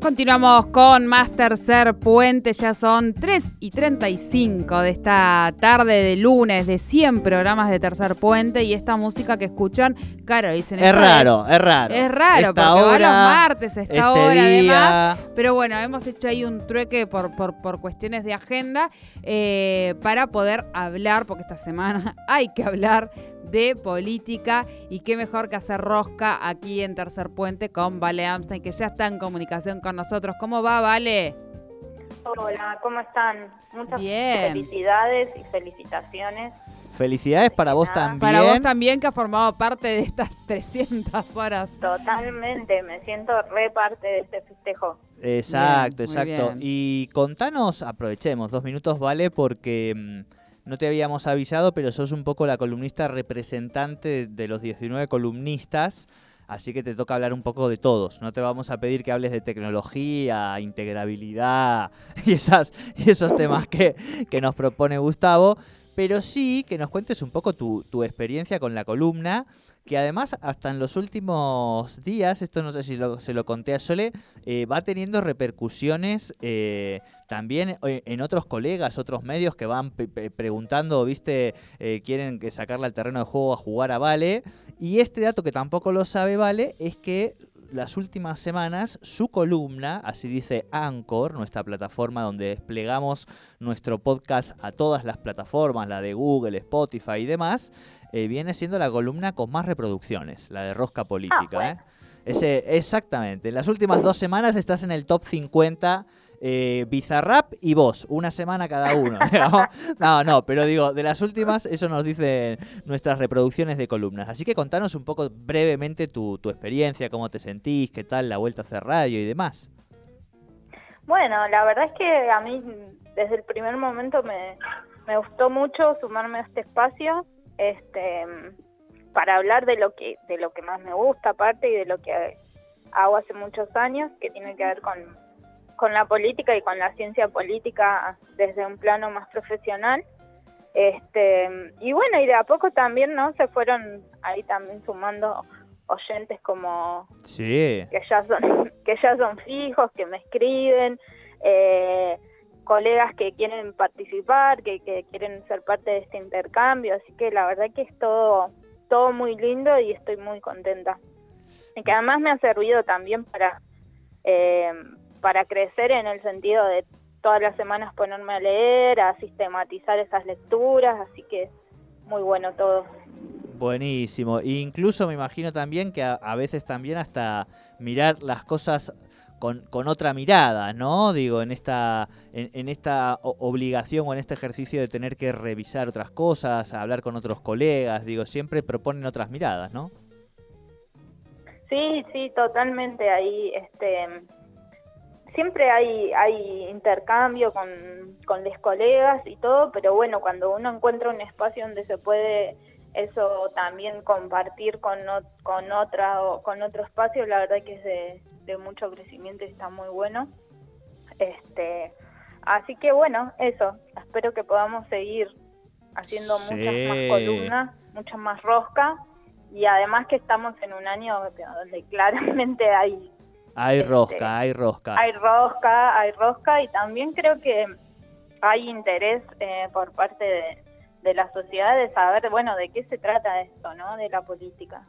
Continuamos con más tercer puente, ya son 3 y 35 de esta tarde de lunes de 100 programas de tercer puente y esta música que escuchan, claro, dicen... Es raro, es, raro. Es raro, porque va los martes, esta este hora además. Pero bueno, hemos hecho ahí un trueque por, por, cuestiones de agenda eh, para poder hablar, porque esta semana hay que hablar de política y qué mejor que hacer rosca aquí en Tercer Puente con Vale Amstein, que ya está en comunicación con nosotros. ¿Cómo va, Vale? Hola, ¿cómo están? Muchas felicidades y felicitaciones. Felicidades para vos también. Para vos también que has formado parte de estas 300 horas. Totalmente, me siento re parte de este festejo. Exacto, exacto. Y contanos, aprovechemos dos minutos, ¿vale? Porque... No te habíamos avisado, pero sos un poco la columnista representante de los 19 columnistas, así que te toca hablar un poco de todos. No te vamos a pedir que hables de tecnología, integrabilidad y, esas, y esos temas que, que nos propone Gustavo, pero sí que nos cuentes un poco tu, tu experiencia con la columna que además hasta en los últimos días, esto no sé si se lo conté a Sole, eh, va teniendo repercusiones eh, también eh, en otros colegas, otros medios que van preguntando, viste, quieren que al terreno de juego a jugar a Vale. Y este dato que tampoco lo sabe Vale es que las últimas semanas su columna, así dice Anchor, nuestra plataforma donde desplegamos nuestro podcast a todas las plataformas, la de Google, Spotify y demás, eh, viene siendo la columna con más reproducciones, la de Rosca Política. Ah, ¿eh? Ese, exactamente. En las últimas dos semanas estás en el top 50 eh, Bizarrap y vos, una semana cada uno. no, no, pero digo, de las últimas, eso nos dicen nuestras reproducciones de columnas. Así que contanos un poco brevemente tu, experiencia, cómo te sentís, qué tal la vuelta a hacer radio y demás. Bueno, la verdad es que a mí desde el primer momento me, me gustó mucho sumarme a este espacio este, para hablar de lo que de lo que más me gusta aparte y de lo que hago hace muchos años, que tiene que ver con con la política y con la ciencia política desde un plano más profesional. Este, y bueno, y de a poco también, ¿no? Se fueron ahí también sumando oyentes como sí. que ya son que ya son fijos, que me escriben, eh, colegas que quieren participar, que, que, quieren ser parte de este intercambio, así que la verdad que es todo, todo muy lindo y estoy muy contenta. Y que además me ha servido también para, eh, para crecer en el sentido de todas las semanas ponerme a leer, a sistematizar esas lecturas, así que muy bueno todo. Buenísimo. E incluso me imagino también que a, veces también hasta mirar las cosas con, con, otra mirada, ¿no? Digo, en esta, en, esta obligación o en este ejercicio de tener que revisar otras cosas, hablar con otros colegas, digo, siempre proponen otras miradas, ¿no? Sí, sí, totalmente. Ahí, este, siempre hay, hay intercambio con, con los colegas y todo, pero bueno, cuando uno encuentra un espacio donde se puede eso también compartir con, con, otra, con otro espacio, la verdad que es de, de mucho crecimiento y está muy bueno. Este, así que bueno, eso, espero que podamos seguir haciendo muchas más columnas, muchas más rosca y además que estamos en un año donde claramente hay hay este, rosca, hay rosca. Hay rosca, hay rosca y también creo que hay interés eh, por parte de, de, la sociedad de saber, bueno, de qué se trata esto, ¿no? De la política.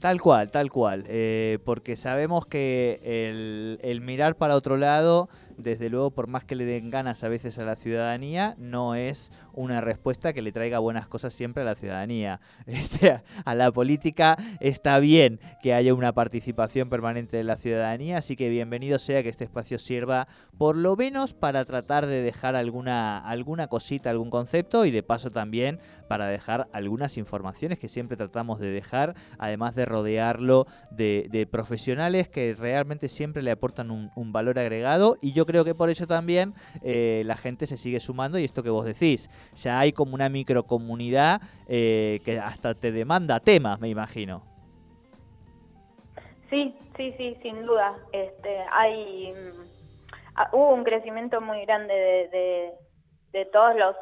Tal cual, tal cual, eh, porque sabemos que el, el, mirar para otro lado, desde luego, por más que le den ganas a veces a la ciudadanía, no es una respuesta que le traiga buenas cosas siempre a la ciudadanía. Este, a la política está bien que haya una participación permanente de la ciudadanía, así que bienvenido sea que este espacio sirva por lo menos para tratar de dejar alguna, alguna cosita, algún concepto y de paso también para dejar algunas informaciones que siempre tratamos de dejar, además de rodearlo de, profesionales que realmente siempre le aportan un, valor agregado y yo creo que por eso también eh, la gente se sigue sumando y esto que vos decís, ya hay como una microcomunidad eh, que hasta te demanda temas, me imagino. Sí, sí, sí, sin duda. Este, hay mm, ah, hubo un crecimiento muy grande de, de, todos los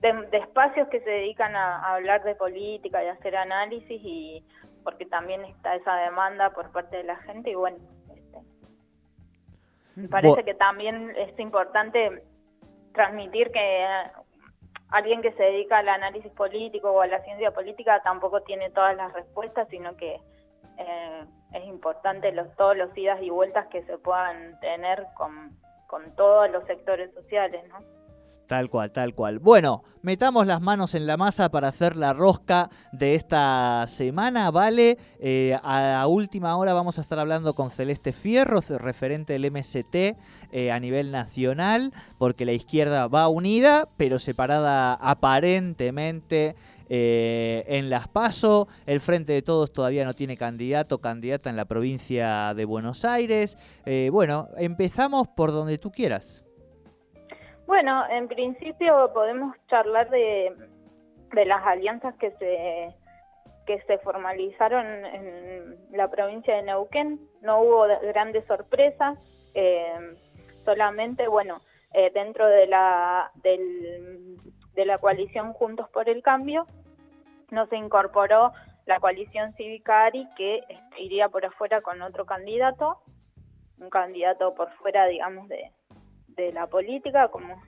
de, espacios que se dedican a, hablar de política y a hacer análisis y porque también está esa demanda por parte de la gente y bueno, me parece que también es importante transmitir que alguien que se dedica al análisis político o a la ciencia política tampoco tiene todas las respuestas, sino que eh, es importante los, todos los idas y vueltas que se puedan tener con, con todos los sectores sociales, ¿no? Tal cual, tal cual. Bueno, metamos las manos en la masa para hacer la rosca de esta semana, ¿vale? Eh, a última hora vamos a estar hablando con Celeste Fierro, referente del MST eh, a nivel nacional, porque la izquierda va unida, pero separada aparentemente eh, en Las Paso. El Frente de Todos todavía no tiene candidato candidata en la provincia de Buenos Aires. bueno, empezamos por donde tú quieras. Bueno, en principio podemos charlar de, las alianzas que se que se formalizaron en la provincia de Neuquén. No hubo grandes sorpresas, eh, solamente, bueno, eh, dentro de la, de la coalición Juntos por el Cambio, no se incorporó la coalición Civicari que este, iría por afuera con otro candidato, un candidato por fuera, digamos, de, de la política, como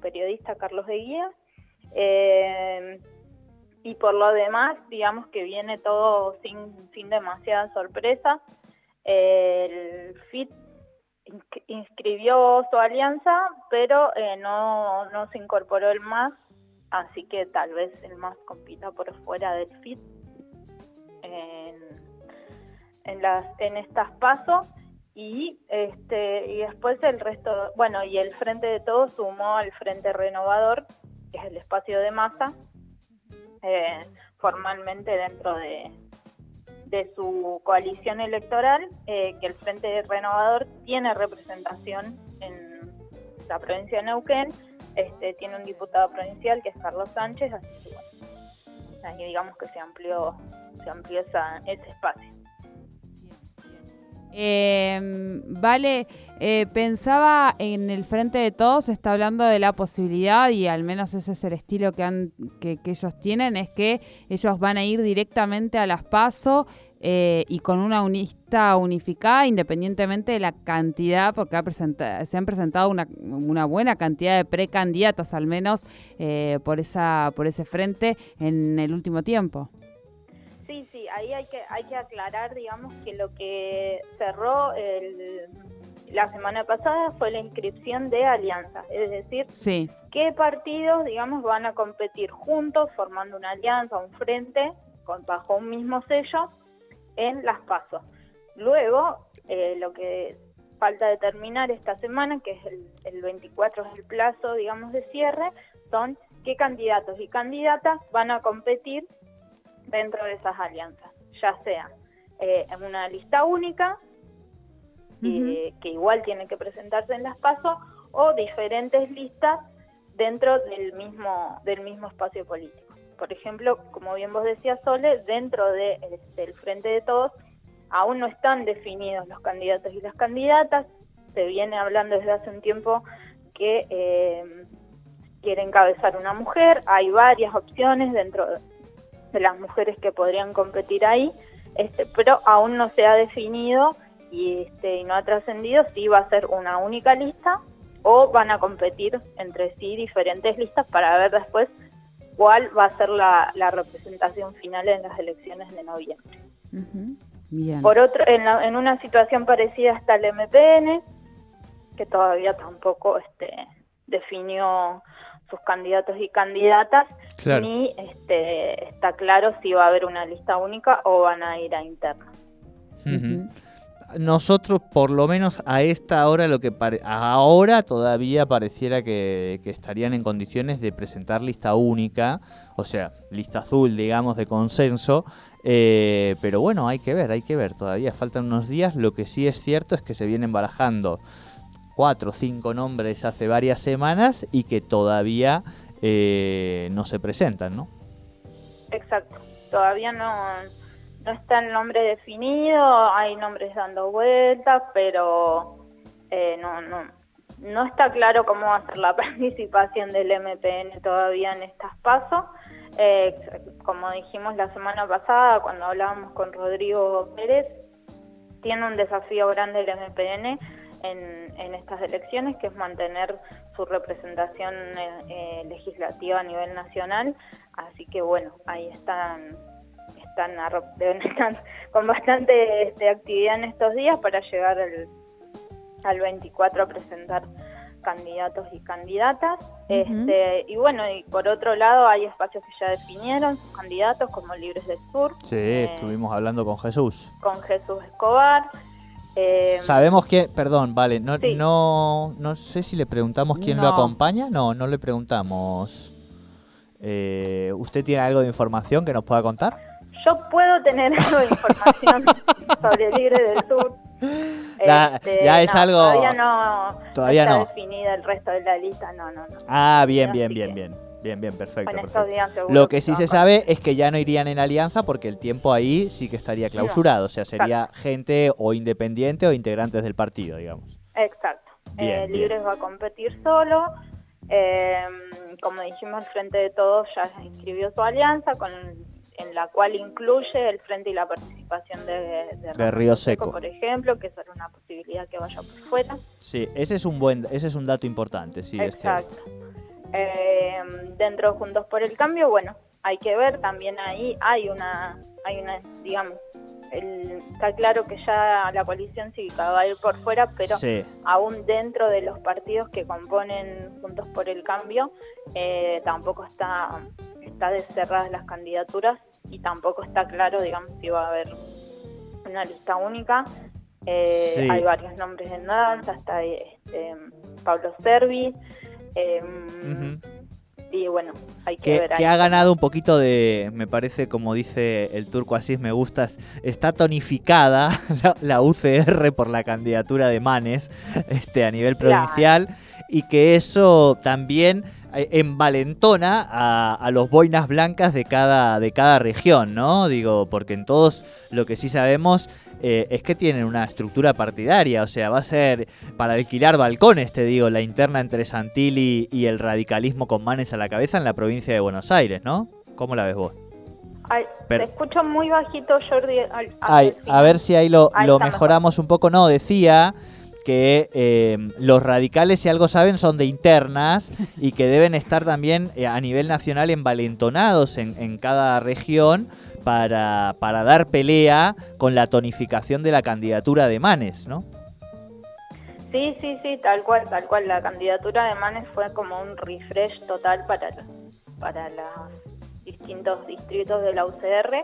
periodista Carlos de Guía. Eh, y por lo demás, digamos que viene todo sin, sin demasiada sorpresa. el FIT inscribió su alianza, pero eh, no, no se incorporó el MAS, así que tal vez el MAS compita por fuera del FIT en, en, las, en estas pasos y este y después el resto, bueno, y el Frente de Todos sumó al Frente Renovador, que es el espacio de masa, eh, formalmente dentro de, de su coalición electoral, eh, que el Frente Renovador tiene representación en la provincia de Neuquén, este, tiene un diputado provincial que es Carlos Sánchez, así que bueno, ahí digamos que se amplió, se amplió ese espacio. Eh, vale, eh, pensaba en el frente de todos, está hablando de la posibilidad, y al menos ese es el estilo que, han, que, ellos tienen, es que ellos van a ir directamente a las PASO eh, y con una unista unificada, independientemente de la cantidad, porque se han presentado una, una, buena cantidad de precandidatas, al menos eh, por, esa, por ese frente en el último tiempo. Sí, sí, ahí hay que, hay que aclarar, digamos, que lo que cerró la semana pasada fue la inscripción de alianzas, es decir, qué partidos, digamos, van a competir juntos, formando una alianza, un frente, con, bajo un mismo sello, en las pasos. Luego, eh, lo que falta determinar esta semana, que es el, el 24 es el plazo, digamos, de cierre, son qué candidatos y candidatas van a competir dentro de esas alianzas, ya sea eh, en una lista única, que igual tiene que presentarse en las pasos, o diferentes listas dentro del mismo, del mismo espacio político. Por ejemplo, como bien vos decías, Sole, dentro de, este, del Frente de Todos aún no están definidos los candidatos y las candidatas. Se viene hablando desde hace un tiempo que eh, quiere encabezar una mujer. Hay varias opciones dentro de las mujeres que podrían competir ahí, este, pero aún no se ha definido y, este, no ha trascendido si va a ser una única lista o van a competir entre sí diferentes listas para ver después cuál va a ser la, representación final en las elecciones de noviembre. Por otro, en, en, una situación parecida está el MPN, que todavía tampoco este, definió sus candidatos y candidatas, ni este, está claro si va a haber una lista única o van a ir a interna. Nosotros, por lo menos a esta hora, lo que ahora todavía pareciera que, estarían en condiciones de presentar lista única, o sea, lista azul, digamos, de consenso. Eh, pero bueno, hay que ver, hay que ver. Todavía faltan unos días. Lo que sí es cierto es que se vienen barajando cuatro o cinco nombres hace varias semanas y que todavía eh, no se presentan, ¿no? Exacto, todavía no, no está el nombre definido, hay nombres dando vueltas, pero eh, no, no, no está claro cómo va a ser la participación del MPN todavía en estas pasos. Eh, como dijimos la semana pasada cuando hablábamos con Rodrigo Pérez, tiene un desafío grande el MPN en, estas elecciones, que es mantener su representación eh, legislativa a nivel nacional. Así que bueno, ahí están, están, deben estar con bastante este, actividad en estos días para llegar al, al 24 a presentar candidatos y candidatas. este, y bueno, y por otro lado hay espacios que ya definieron sus candidatos como Libres del Sur. Sí, eh, estuvimos hablando con Jesús. Con Jesús Escobar. Eh, Sabemos que, perdón, vale, no, no, no sé si le preguntamos quién lo acompaña. No, no le preguntamos. Eh, ¿Usted tiene algo de información que nos pueda contar? Yo puedo tener algo de información sobre Libre del Sur. Este, ya es algo. Todavía no. Todavía está definida el resto de la lista, no, no, no. Ah, bien, bien, bien, bien. Bien, bien, perfecto. Lo que sí se sabe es que ya no irían en alianza porque el tiempo ahí sí que estaría clausurado. O sea, sería gente o independiente o integrantes del partido, digamos. Exacto. Eh, Libres va a competir solo. Eh, como dijimos, el Frente de Todos ya inscribió su alianza con en la cual incluye el frente y la participación de, de, Río Seco, por ejemplo, que es una posibilidad que vaya por fuera. Sí, ese es un buen, ese es un dato importante, sí. Exacto. Eh, dentro de Juntos por el Cambio, bueno, hay que ver, también ahí hay una, hay una, digamos, está claro que ya la coalición cívica va a ir por fuera, pero aún dentro de los partidos que componen Juntos por el Cambio, eh, tampoco está, está cerradas las candidaturas y tampoco está claro, digamos, si va a haber una lista única. Eh, hay varios nombres en danza, está este, Pablo Servi. Em, y bueno, hay que, ver. Que ha ganado un poquito de, me parece, como dice el turco Asís, me gusta, está tonificada la, UCR por la candidatura de Manes este, a nivel provincial y que eso también eh, envalentona a, a, los boinas blancas de cada, de cada región, ¿no? Digo, porque en todos lo que sí sabemos eh, es que tienen una estructura partidaria, o sea, va a ser para alquilar balcones, te digo, la interna entre Santilli y el radicalismo con manes a la cabeza en la provincia de Buenos Aires, ¿no? ¿Cómo la ves vos? te escucho muy bajito, Jordi. a ver si ahí lo, lo mejoramos un poco. No, decía que eh, los radicales, si algo saben, son de internas y que deben estar también eh, a nivel nacional envalentonados en, cada región para, para, dar pelea con la tonificación de la candidatura de Manes, ¿no? Sí, sí, sí, tal cual, tal cual. La candidatura de Manes fue como un refresh total para, para los distintos distritos de la UCR.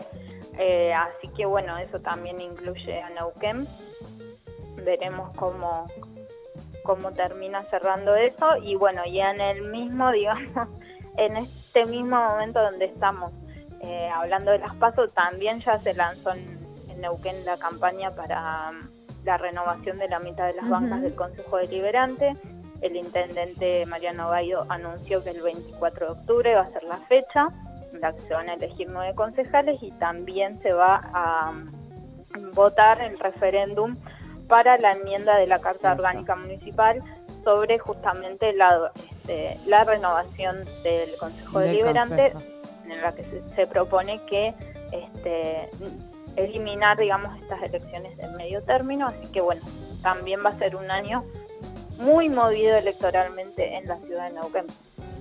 Eh, así que bueno, eso también incluye a Neuquén veremos cómo, cómo termina cerrando eso y bueno, ya en el mismo, digamos, en este mismo momento donde estamos eh, hablando de las pasos, también ya se lanzó en, Neuquén la campaña para um, la renovación de la mitad de las bancas del Consejo Deliberante. El intendente Mariano Bayo anunció que el 24 de octubre va a ser la fecha en la que se van a elegir nueve concejales y también se va a um, votar el referéndum para la enmienda de la Carta Orgánica Municipal sobre justamente la, este, la renovación del Consejo Deliberante, en la que se, propone que este, eliminar, digamos, estas elecciones de medio término. Así que, bueno, también va a ser un año muy movido electoralmente en la ciudad de Neuquén.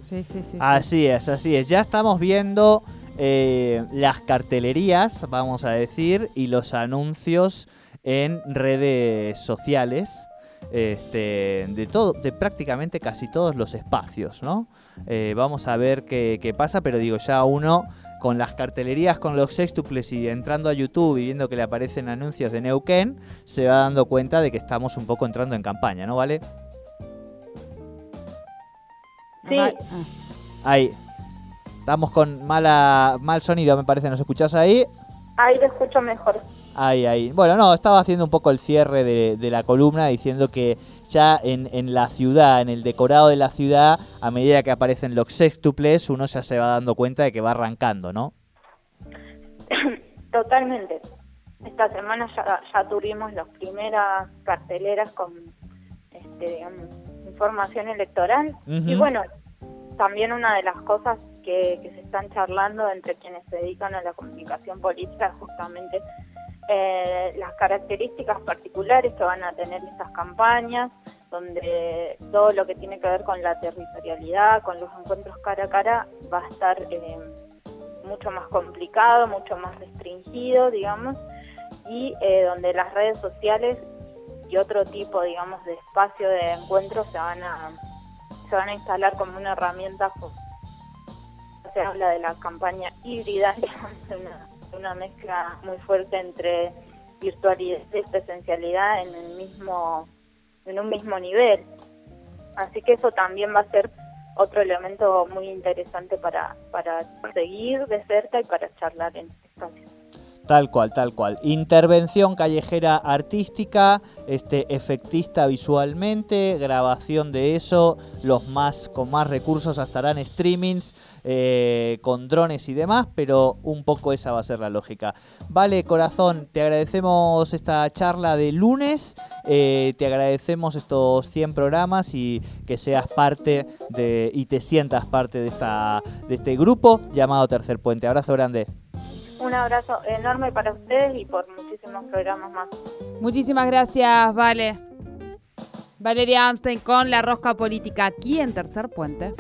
Sí, sí, sí, así es, así es. Ya estamos viendo eh, las cartelerías, vamos a decir, y los anuncios en redes sociales. Este, de todo, de prácticamente casi todos los espacios, ¿no? Eh, vamos a ver qué, pasa, pero digo, ya uno con las cartelerías, con los sextuples y entrando a YouTube y viendo que le aparecen anuncios de Neuquén, se va dando cuenta de que estamos un poco entrando en campaña, ¿no vale? Sí. Ahí. Estamos con mala, mal sonido, me parece. ¿Nos escuchás ahí? Ahí te escucho mejor. Ahí, ahí. Bueno, no, estaba haciendo un poco el cierre de, la columna diciendo que ya en, la ciudad, en el decorado de la ciudad, a medida que aparecen los sextuples, uno ya se va dando cuenta de que va arrancando, ¿no? Totalmente. Esta semana ya, tuvimos las primeras carteleras con, este, digamos, información electoral. Y bueno, también una de las cosas que, se están charlando entre quienes se dedican a la comunicación política justamente eh, las características particulares que van a tener estas campañas, donde todo lo que tiene que ver con la territorialidad, con los encuentros cara a cara, va a estar eh, mucho más complicado, mucho más restringido, digamos, y eh, donde las redes sociales y otro tipo, digamos, de espacio de encuentro se van a se van a instalar como una herramienta. Se habla de la campaña híbrida, una, una mezcla muy fuerte entre virtualidad y presencialidad en el mismo en un mismo nivel. Así que eso también va a ser otro elemento muy interesante para, para seguir de cerca y para charlar en este espacio. Tal cual, tal cual. Intervención callejera artística, este, efectista visualmente, grabación de eso, los más con más recursos estarán streamings, eh, con drones y demás, pero un poco esa va a ser la lógica. Vale, corazón, te agradecemos esta charla de lunes, eh, te agradecemos estos 100 programas y que seas parte de y te sientas parte de, esta, de este grupo llamado Tercer Puente. Abrazo grande. Un abrazo enorme para ustedes y por muchísimos programas más. Muchísimas gracias, Vale. Valeria Amstein con La Rosca Política aquí en Tercer Puente.